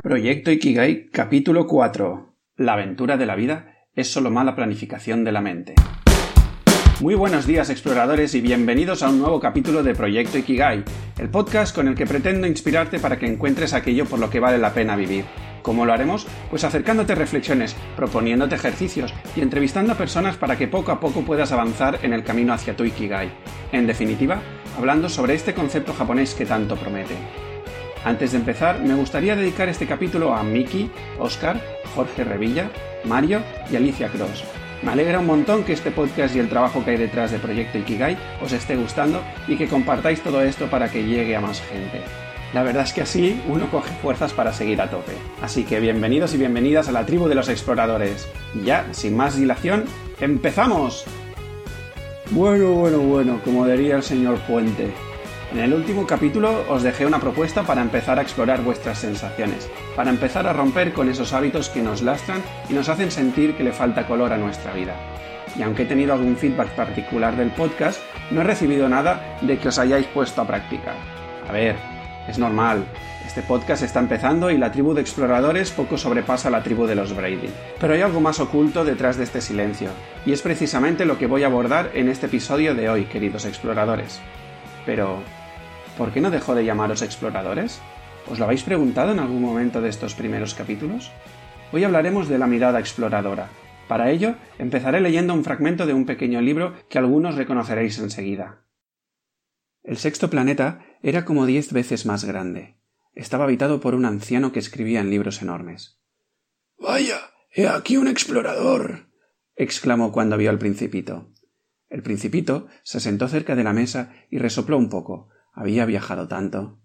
Proyecto Ikigai capítulo 4. La aventura de la vida es solo mala planificación de la mente. Muy buenos días exploradores y bienvenidos a un nuevo capítulo de Proyecto Ikigai, el podcast con el que pretendo inspirarte para que encuentres aquello por lo que vale la pena vivir. ¿Cómo lo haremos? Pues acercándote reflexiones, proponiéndote ejercicios y entrevistando a personas para que poco a poco puedas avanzar en el camino hacia tu Ikigai. En definitiva, hablando sobre este concepto japonés que tanto promete. Antes de empezar, me gustaría dedicar este capítulo a Miki, Oscar, Jorge Revilla, Mario y Alicia Cross. Me alegra un montón que este podcast y el trabajo que hay detrás de Proyecto Ikigai os esté gustando y que compartáis todo esto para que llegue a más gente. La verdad es que así uno coge fuerzas para seguir a tope. Así que bienvenidos y bienvenidas a la tribu de los exploradores. Ya, sin más dilación, ¡empezamos! Bueno, bueno, bueno, como diría el señor Puente, en el último capítulo os dejé una propuesta para empezar a explorar vuestras sensaciones, para empezar a romper con esos hábitos que nos lastran y nos hacen sentir que le falta color a nuestra vida. Y aunque he tenido algún feedback particular del podcast, no he recibido nada de que os hayáis puesto a practicar. A ver, es normal, este podcast está empezando y la tribu de exploradores poco sobrepasa la tribu de los Brady. Pero hay algo más oculto detrás de este silencio, y es precisamente lo que voy a abordar en este episodio de hoy, queridos exploradores. Pero, ¿por qué no dejó de llamaros exploradores? ¿Os lo habéis preguntado en algún momento de estos primeros capítulos? Hoy hablaremos de la mirada exploradora. Para ello, empezaré leyendo un fragmento de un pequeño libro que algunos reconoceréis enseguida. El sexto planeta era como diez veces más grande. Estaba habitado por un anciano que escribía en libros enormes. Vaya, he aquí un explorador. exclamó cuando vio al principito. El principito se sentó cerca de la mesa y resopló un poco, había viajado tanto.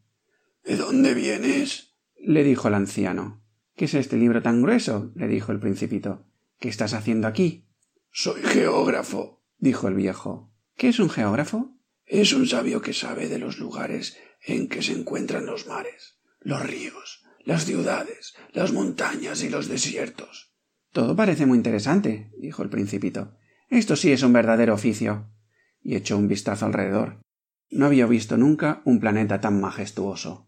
¿De dónde vienes? le dijo el anciano. ¿Qué es este libro tan grueso? le dijo el principito. ¿Qué estás haciendo aquí? Soy geógrafo, dijo el viejo. ¿Qué es un geógrafo? Es un sabio que sabe de los lugares en que se encuentran los mares, los ríos, las ciudades, las montañas y los desiertos. Todo parece muy interesante, dijo el principito. Esto sí es un verdadero oficio. Y echó un vistazo alrededor. No había visto nunca un planeta tan majestuoso.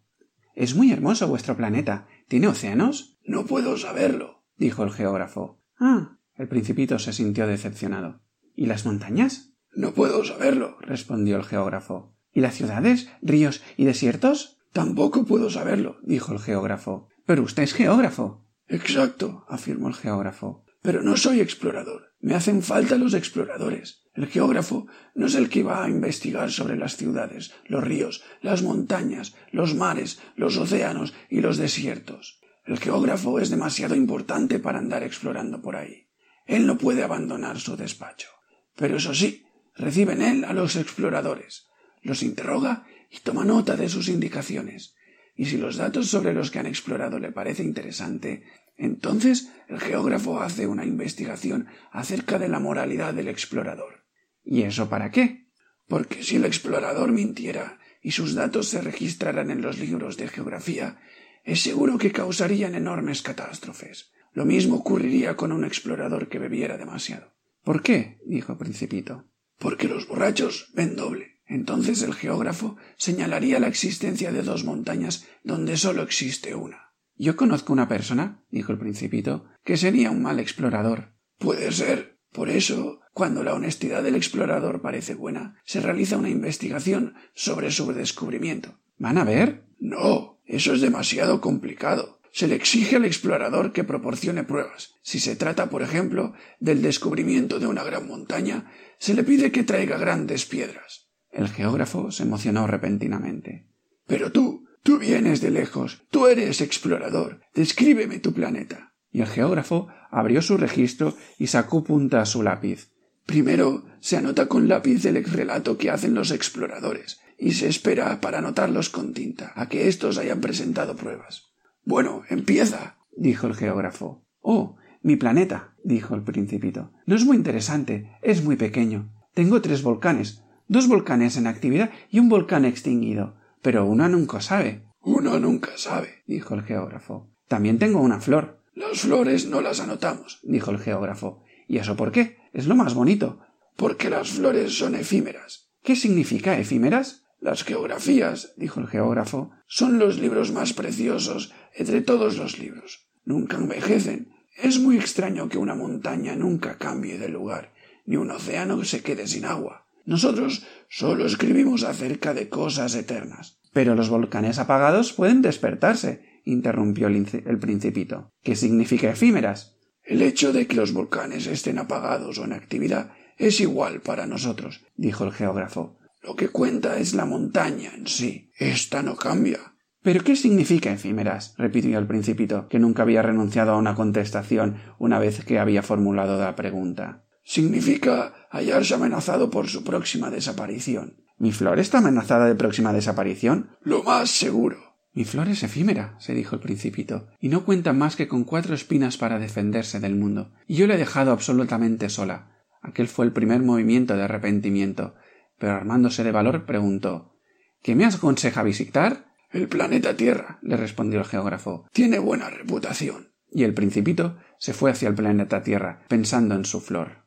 Es muy hermoso vuestro planeta. ¿Tiene océanos? No puedo saberlo, dijo el geógrafo. Ah. El principito se sintió decepcionado. ¿Y las montañas? No puedo saberlo, respondió el geógrafo. ¿Y las ciudades, ríos y desiertos? Tampoco puedo saberlo, dijo el geógrafo. Pero usted es geógrafo. Exacto, afirmó el geógrafo. Pero no soy explorador. Me hacen falta los exploradores. El geógrafo no es el que va a investigar sobre las ciudades, los ríos, las montañas, los mares, los océanos y los desiertos. El geógrafo es demasiado importante para andar explorando por ahí. Él no puede abandonar su despacho. Pero eso sí, recibe en él a los exploradores, los interroga y toma nota de sus indicaciones. Y si los datos sobre los que han explorado le parece interesante, entonces el geógrafo hace una investigación acerca de la moralidad del explorador. ¿Y eso para qué? Porque si el explorador mintiera y sus datos se registraran en los libros de geografía, es seguro que causarían enormes catástrofes. Lo mismo ocurriría con un explorador que bebiera demasiado. ¿Por qué? dijo Principito. Porque los borrachos ven doble. Entonces el geógrafo señalaría la existencia de dos montañas donde solo existe una. Yo conozco una persona, dijo el Principito, que sería un mal explorador. Puede ser. Por eso cuando la honestidad del explorador parece buena, se realiza una investigación sobre su descubrimiento. ¿Van a ver? No, eso es demasiado complicado. Se le exige al explorador que proporcione pruebas. Si se trata, por ejemplo, del descubrimiento de una gran montaña, se le pide que traiga grandes piedras. El geógrafo se emocionó repentinamente. Pero tú, tú vienes de lejos, tú eres explorador. Descríbeme tu planeta. Y el geógrafo abrió su registro y sacó punta a su lápiz. Primero se anota con lápiz el relato que hacen los exploradores y se espera para anotarlos con tinta a que éstos hayan presentado pruebas. Bueno, empieza, dijo el geógrafo. Oh, mi planeta, dijo el principito. No es muy interesante, es muy pequeño. Tengo tres volcanes, dos volcanes en actividad y un volcán extinguido. Pero uno nunca sabe. Uno nunca sabe, dijo el geógrafo. También tengo una flor. Las flores no las anotamos, dijo el geógrafo. ¿Y eso por qué? Es lo más bonito. Porque las flores son efímeras. ¿Qué significa efímeras? Las geografías, dijo el geógrafo, son los libros más preciosos entre todos los libros. Nunca envejecen. Es muy extraño que una montaña nunca cambie de lugar, ni un océano se quede sin agua. Nosotros solo escribimos acerca de cosas eternas. Pero los volcanes apagados pueden despertarse, interrumpió el, el principito. ¿Qué significa efímeras? El hecho de que los volcanes estén apagados o en actividad es igual para nosotros, dijo el geógrafo. Lo que cuenta es la montaña en sí. Esta no cambia. ¿Pero qué significa efímeras? repitió el principito, que nunca había renunciado a una contestación una vez que había formulado la pregunta. Significa hallarse amenazado por su próxima desaparición. ¿Mi flor está amenazada de próxima desaparición? Lo más seguro. Mi flor es efímera, se dijo el principito, y no cuenta más que con cuatro espinas para defenderse del mundo, y yo la he dejado absolutamente sola. Aquel fue el primer movimiento de arrepentimiento, pero armándose de valor preguntó ¿Qué me aconseja visitar? El planeta Tierra, le respondió el geógrafo. Tiene buena reputación. Y el principito se fue hacia el planeta Tierra, pensando en su flor.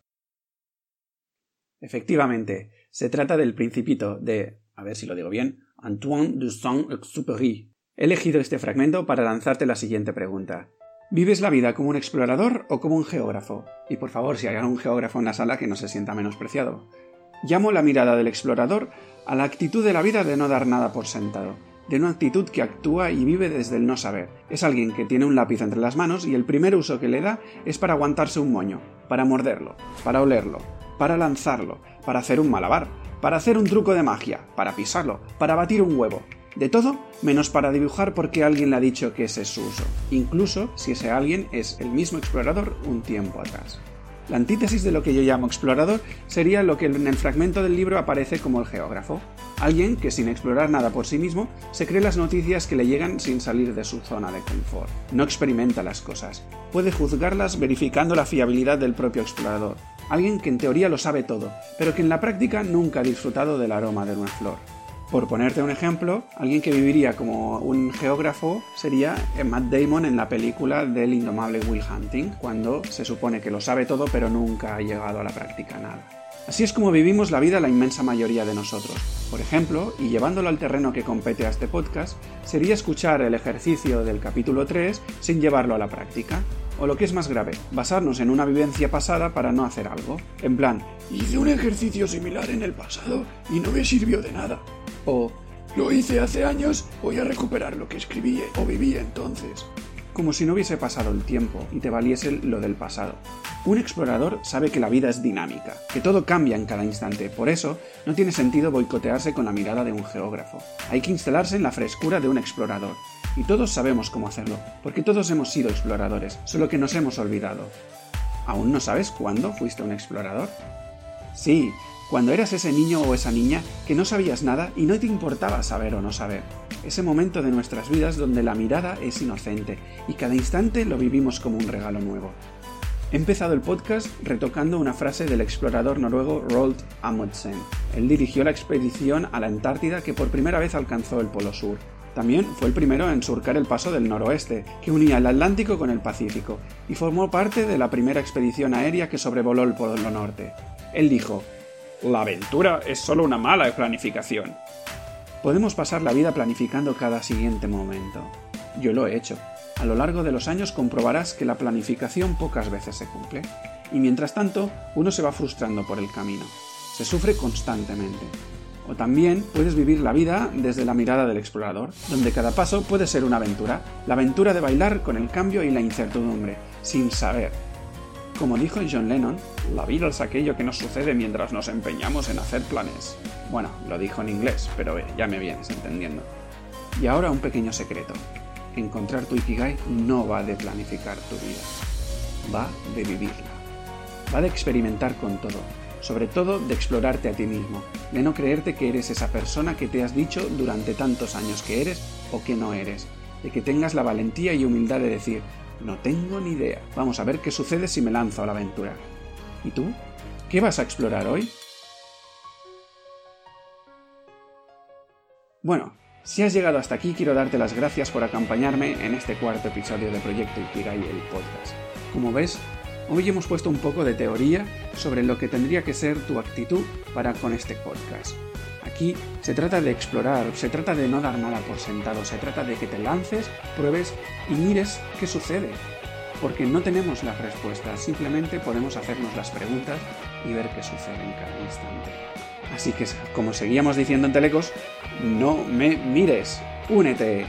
Efectivamente, se trata del principito de, a ver si lo digo bien, Antoine de Saint-Exupéry. He elegido este fragmento para lanzarte la siguiente pregunta. ¿Vives la vida como un explorador o como un geógrafo? Y por favor, si hay algún geógrafo en la sala que no se sienta menospreciado. Llamo la mirada del explorador a la actitud de la vida de no dar nada por sentado, de una actitud que actúa y vive desde el no saber. Es alguien que tiene un lápiz entre las manos y el primer uso que le da es para aguantarse un moño, para morderlo, para olerlo, para lanzarlo, para hacer un malabar, para hacer un truco de magia, para pisarlo, para batir un huevo. De todo, menos para dibujar porque alguien le ha dicho que ese es su uso, incluso si ese alguien es el mismo explorador un tiempo atrás. La antítesis de lo que yo llamo explorador sería lo que en el fragmento del libro aparece como el geógrafo, alguien que sin explorar nada por sí mismo se cree las noticias que le llegan sin salir de su zona de confort. No experimenta las cosas, puede juzgarlas verificando la fiabilidad del propio explorador, alguien que en teoría lo sabe todo, pero que en la práctica nunca ha disfrutado del aroma de una flor. Por ponerte un ejemplo, alguien que viviría como un geógrafo sería Matt Damon en la película del indomable Will Hunting, cuando se supone que lo sabe todo pero nunca ha llegado a la práctica nada. Así es como vivimos la vida la inmensa mayoría de nosotros. Por ejemplo, y llevándolo al terreno que compete a este podcast, sería escuchar el ejercicio del capítulo 3 sin llevarlo a la práctica. O lo que es más grave, basarnos en una vivencia pasada para no hacer algo. En plan, hice un ejercicio similar en el pasado y no me sirvió de nada. O lo hice hace años, voy a recuperar lo que escribí o viví entonces. Como si no hubiese pasado el tiempo y te valiese lo del pasado. Un explorador sabe que la vida es dinámica, que todo cambia en cada instante, por eso no tiene sentido boicotearse con la mirada de un geógrafo. Hay que instalarse en la frescura de un explorador. Y todos sabemos cómo hacerlo, porque todos hemos sido exploradores, solo que nos hemos olvidado. ¿Aún no sabes cuándo fuiste un explorador? Sí, cuando eras ese niño o esa niña que no sabías nada y no te importaba saber o no saber. Ese momento de nuestras vidas donde la mirada es inocente y cada instante lo vivimos como un regalo nuevo. He empezado el podcast retocando una frase del explorador noruego Roald Amundsen. Él dirigió la expedición a la Antártida que por primera vez alcanzó el Polo Sur. También fue el primero en surcar el paso del noroeste, que unía el Atlántico con el Pacífico, y formó parte de la primera expedición aérea que sobrevoló el Polo Norte. Él dijo, la aventura es solo una mala planificación. Podemos pasar la vida planificando cada siguiente momento. Yo lo he hecho. A lo largo de los años comprobarás que la planificación pocas veces se cumple. Y mientras tanto, uno se va frustrando por el camino. Se sufre constantemente. O también puedes vivir la vida desde la mirada del explorador, donde cada paso puede ser una aventura, la aventura de bailar con el cambio y la incertidumbre, sin saber, como dijo John Lennon, la vida es aquello que nos sucede mientras nos empeñamos en hacer planes. Bueno, lo dijo en inglés, pero ya me vienes entendiendo. Y ahora un pequeño secreto. Encontrar tu Ikigai no va de planificar tu vida, va de vivirla. Va de experimentar con todo, sobre todo de explorarte a ti mismo, de no creerte que eres esa persona que te has dicho durante tantos años que eres o que no eres, de que tengas la valentía y humildad de decir, no tengo ni idea. Vamos a ver qué sucede si me lanzo a la aventura. ¿Y tú? ¿Qué vas a explorar hoy? Bueno, si has llegado hasta aquí quiero darte las gracias por acompañarme en este cuarto episodio de Proyecto Ikigai el podcast. Como ves, hoy hemos puesto un poco de teoría sobre lo que tendría que ser tu actitud para con este podcast. Aquí se trata de explorar, se trata de no dar nada por sentado, se trata de que te lances, pruebes y mires qué sucede. Porque no tenemos las respuestas, simplemente podemos hacernos las preguntas y ver qué sucede en cada instante. Así que, como seguíamos diciendo en Telecos, no me mires, únete.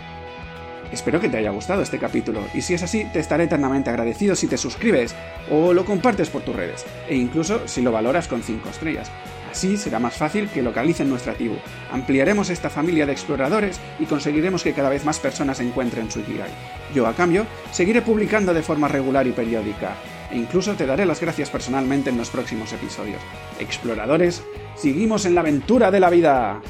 Espero que te haya gustado este capítulo y si es así te estaré eternamente agradecido si te suscribes o lo compartes por tus redes e incluso si lo valoras con 5 estrellas. Así será más fácil que localicen nuestra tribu. Ampliaremos esta familia de exploradores y conseguiremos que cada vez más personas encuentren su Ikigai. Yo, a cambio, seguiré publicando de forma regular y periódica, e incluso te daré las gracias personalmente en los próximos episodios. Exploradores, seguimos en la aventura de la vida.